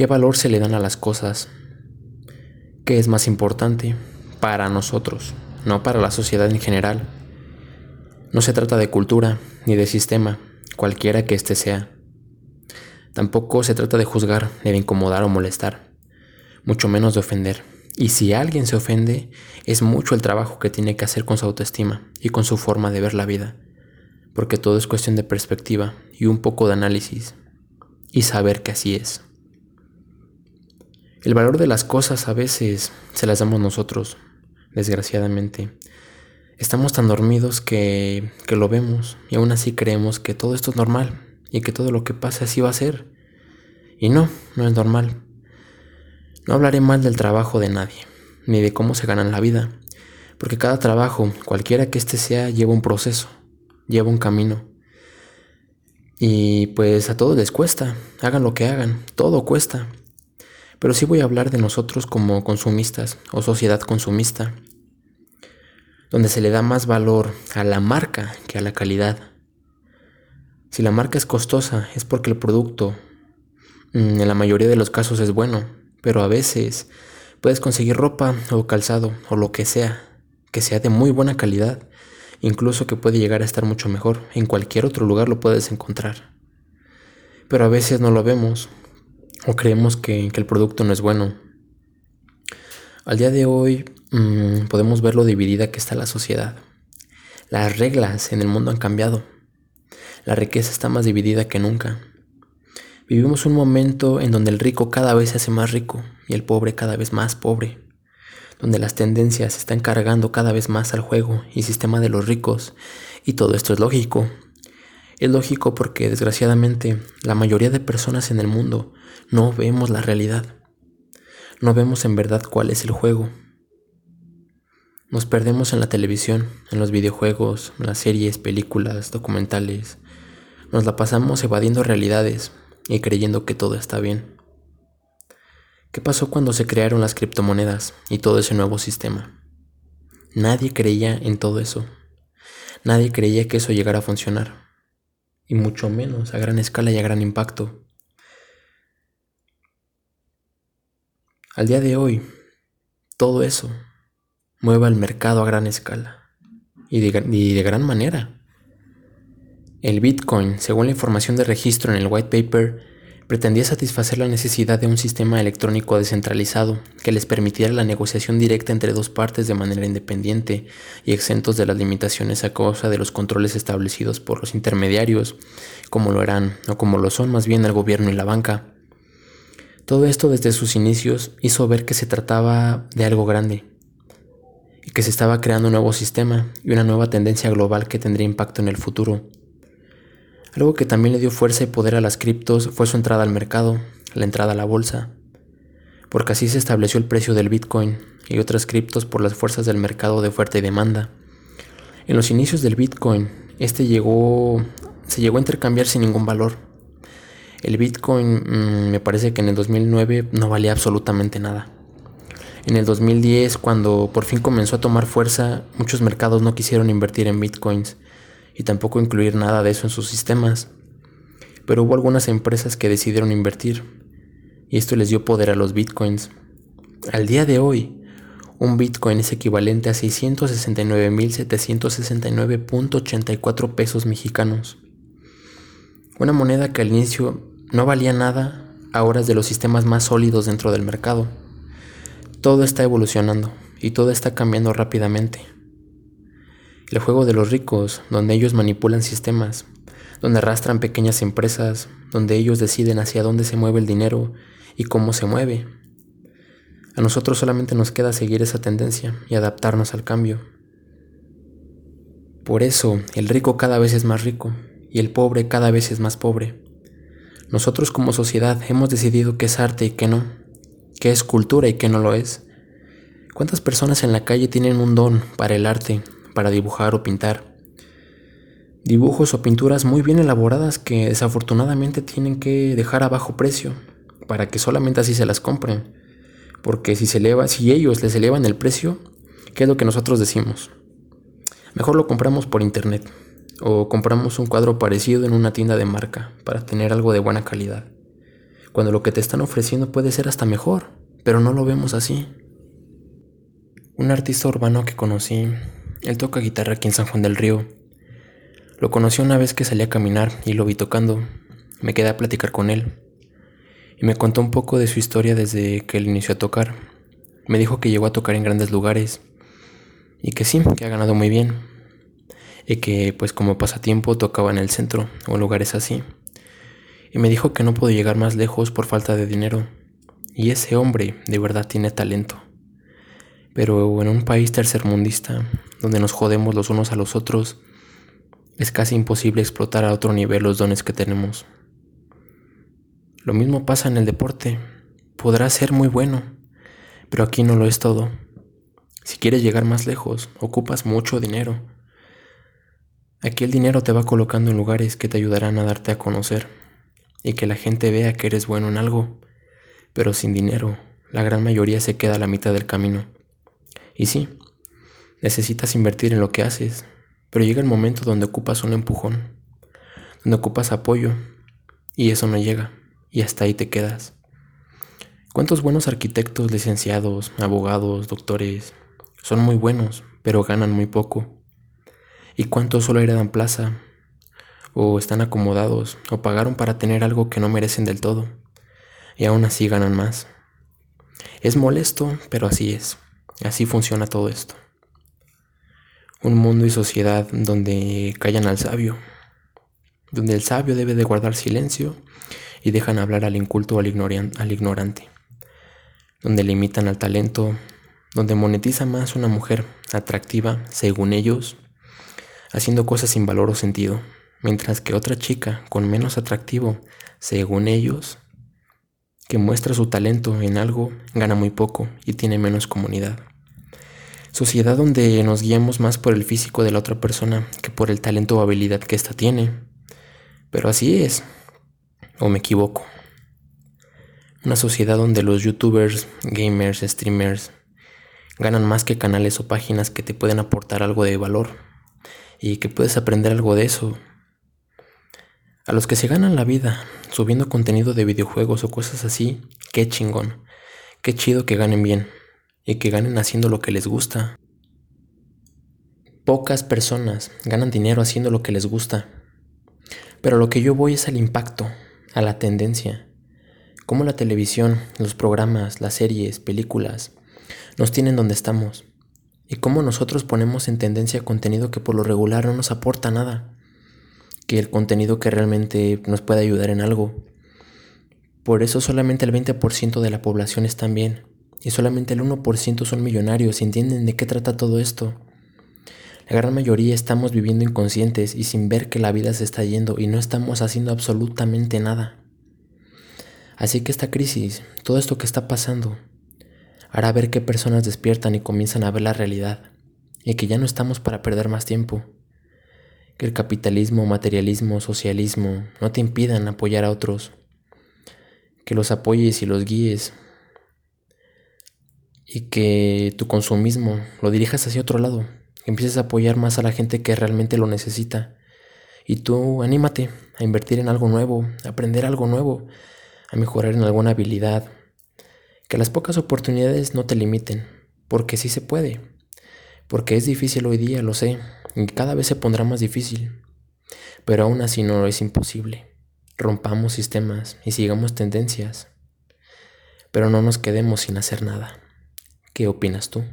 ¿Qué valor se le dan a las cosas? ¿Qué es más importante para nosotros, no para la sociedad en general? No se trata de cultura ni de sistema, cualquiera que éste sea. Tampoco se trata de juzgar, ni de incomodar o molestar, mucho menos de ofender. Y si alguien se ofende, es mucho el trabajo que tiene que hacer con su autoestima y con su forma de ver la vida, porque todo es cuestión de perspectiva y un poco de análisis y saber que así es. El valor de las cosas a veces se las damos nosotros, desgraciadamente. Estamos tan dormidos que, que lo vemos y aún así creemos que todo esto es normal y que todo lo que pasa así va a ser. Y no, no es normal. No hablaré mal del trabajo de nadie, ni de cómo se gana la vida, porque cada trabajo, cualquiera que éste sea, lleva un proceso, lleva un camino. Y pues a todos les cuesta, hagan lo que hagan, todo cuesta. Pero sí voy a hablar de nosotros como consumistas o sociedad consumista, donde se le da más valor a la marca que a la calidad. Si la marca es costosa es porque el producto mm, en la mayoría de los casos es bueno, pero a veces puedes conseguir ropa o calzado o lo que sea, que sea de muy buena calidad, incluso que puede llegar a estar mucho mejor. En cualquier otro lugar lo puedes encontrar. Pero a veces no lo vemos o creemos que, el producto no es bueno. Al día de hoy mm, podemos ver lo dividida que está la sociedad. Las reglas en el mundo han cambiado. La riqueza está más dividida que nunca. Vivimos un momento en donde el rico cada vez se hace más rico y el pobre cada vez más pobre, donde las tendencias están cargando cada vez más al juego y sistema de los ricos, y todo esto es lógico. Es lógico porque desgraciadamente la mayoría de personas en el mundo no vemos la realidad. No vemos en verdad cuál es el juego. Nos perdemos en la televisión, en los videojuegos, en las series, películas, documentales, nos la pasamos evadiendo realidades y creyendo que todo está bien. ¿Qué pasó cuando se crearon las criptomonedas y todo ese nuevo sistema? Nadie creía en todo eso. Nadie creía que eso llegara a funcionar. Y mucho menos a gran escala y a gran impacto. Al día de hoy, todo eso mueve al mercado a gran escala y de, y de gran manera. El Bitcoin, según la información de registro en el white paper, pretendía satisfacer la necesidad de un sistema electrónico descentralizado que les permitiera la negociación directa entre dos partes de manera independiente y exentos de las limitaciones a causa de los controles establecidos por los intermediarios, como lo eran o como lo son más bien el gobierno y la banca. Todo esto desde sus inicios hizo ver que se trataba de algo grande y que se estaba creando un nuevo sistema y una nueva tendencia global que tendría impacto en el futuro. Algo que también le dio fuerza y poder a las criptos fue su entrada al mercado, la entrada a la bolsa, porque así se estableció el precio del Bitcoin y otras criptos por las fuerzas del mercado de oferta y demanda. En los inicios del Bitcoin, este llegó, se llegó a intercambiar sin ningún valor. El Bitcoin mm, me parece que en el 2009 no valía absolutamente nada. En el 2010, cuando por fin comenzó a tomar fuerza, muchos mercados no quisieron invertir en Bitcoins y tampoco incluir nada de eso en sus sistemas. Pero hubo algunas empresas que decidieron invertir y esto les dio poder a los bitcoins. Al día de hoy, un bitcoin es equivalente a 669.769.84 pesos mexicanos. Una moneda que al inicio no valía nada, ahora es de los sistemas más sólidos dentro del mercado. Todo está evolucionando y todo está cambiando rápidamente. El juego de los ricos, donde ellos manipulan sistemas, donde arrastran pequeñas empresas, donde ellos deciden hacia dónde se mueve el dinero y cómo se mueve. A nosotros solamente nos queda seguir esa tendencia y adaptarnos al cambio. Por eso el rico cada vez es más rico y el pobre cada vez es más pobre. Nosotros como sociedad hemos decidido qué es arte y qué no, qué es cultura y qué no lo es. ¿Cuántas personas en la calle tienen un don para el arte para dibujar o pintar. Dibujos o pinturas muy bien elaboradas que desafortunadamente tienen que dejar a bajo precio para que solamente así se las compren. Porque si se eleva, si ellos les elevan el precio, ¿qué es lo que nosotros decimos? Mejor lo compramos por internet o compramos un cuadro parecido en una tienda de marca para tener algo de buena calidad. cuando lo que te están ofreciendo puede ser hasta mejor, pero no lo vemos así. Un artista urbano que conocí, él toca guitarra aquí en San Juan del Río. Lo conocí una vez que salí a caminar y lo vi tocando. Me quedé a platicar con él. Y me contó un poco de su historia desde que él inició a tocar. Me dijo que llegó a tocar en grandes lugares. Y que sí, que ha ganado muy bien. Y que pues como pasatiempo tocaba en el centro o lugares así y me dijo que no puedo llegar más lejos por falta de dinero. Y ese hombre de verdad tiene talento. Pero en un país tercermundista, donde nos jodemos los unos a los otros, es casi imposible explotar a otro nivel los dones que tenemos. Lo mismo pasa en el deporte. Podrá ser muy bueno, pero aquí no lo es todo. Si quieres llegar más lejos, ocupas mucho dinero. Aquí el dinero te va colocando en lugares que te ayudarán a darte a conocer y que la gente vea que eres bueno en algo, pero sin dinero, la gran mayoría se queda a la mitad del camino. Y sí, necesitas invertir en lo que haces, pero llega el momento donde ocupas un empujón, donde ocupas apoyo, y eso no llega, y hasta ahí te quedas. ¿Cuántos buenos arquitectos, licenciados, abogados, doctores son muy buenos, pero ganan muy poco? ¿Y cuántos solo heredan plaza, o están acomodados, o pagaron para tener algo que no merecen del todo, y aún así ganan más. Es molesto, pero así es. Así funciona todo esto. Un mundo y sociedad donde callan al sabio, donde el sabio debe de guardar silencio y dejan hablar al inculto o al, al ignorante, donde limitan al talento, donde monetiza más una mujer atractiva, según ellos, haciendo cosas sin valor o sentido, mientras que otra chica con menos atractivo, según ellos, que muestra su talento en algo, gana muy poco y tiene menos comunidad. Sociedad donde nos guiamos más por el físico de la otra persona que por el talento o habilidad que ésta tiene. Pero así es. ¿O me equivoco? Una sociedad donde los youtubers, gamers, streamers ganan más que canales o páginas que te pueden aportar algo de valor y que puedes aprender algo de eso a los que se ganan la vida subiendo contenido de videojuegos o cosas así, qué chingón. Qué chido que ganen bien y que ganen haciendo lo que les gusta. Pocas personas ganan dinero haciendo lo que les gusta. Pero lo que yo voy es al impacto, a la tendencia. Cómo la televisión, los programas, las series, películas, nos tienen donde estamos. Y cómo nosotros ponemos en tendencia contenido que por lo regular no nos aporta nada que el contenido que realmente nos puede ayudar en algo. Por eso solamente el 20% de la población están bien y solamente el 1% son millonarios y entienden de qué trata todo esto. La gran mayoría estamos viviendo inconscientes y sin ver que la vida se está yendo y no estamos haciendo absolutamente nada. Así que esta crisis, todo esto que está pasando, hará ver que personas despiertan y comienzan a ver la realidad y que ya no estamos para perder más tiempo que el capitalismo, materialismo, socialismo no te impidan apoyar a otros, que los apoyes y los guíes y que tu consumismo lo dirijas hacia otro lado, que empieces a apoyar más a la gente que realmente lo necesita. Y tú anímate a invertir en algo nuevo, a aprender algo nuevo, a mejorar en alguna habilidad. Que las pocas oportunidades no te limiten, porque sí se puede. Porque es difícil hoy día, lo sé, y cada vez se pondrá más difícil. Pero aún así no es imposible. Rompamos sistemas y sigamos tendencias. Pero no nos quedemos sin hacer nada. ¿Qué opinas tú?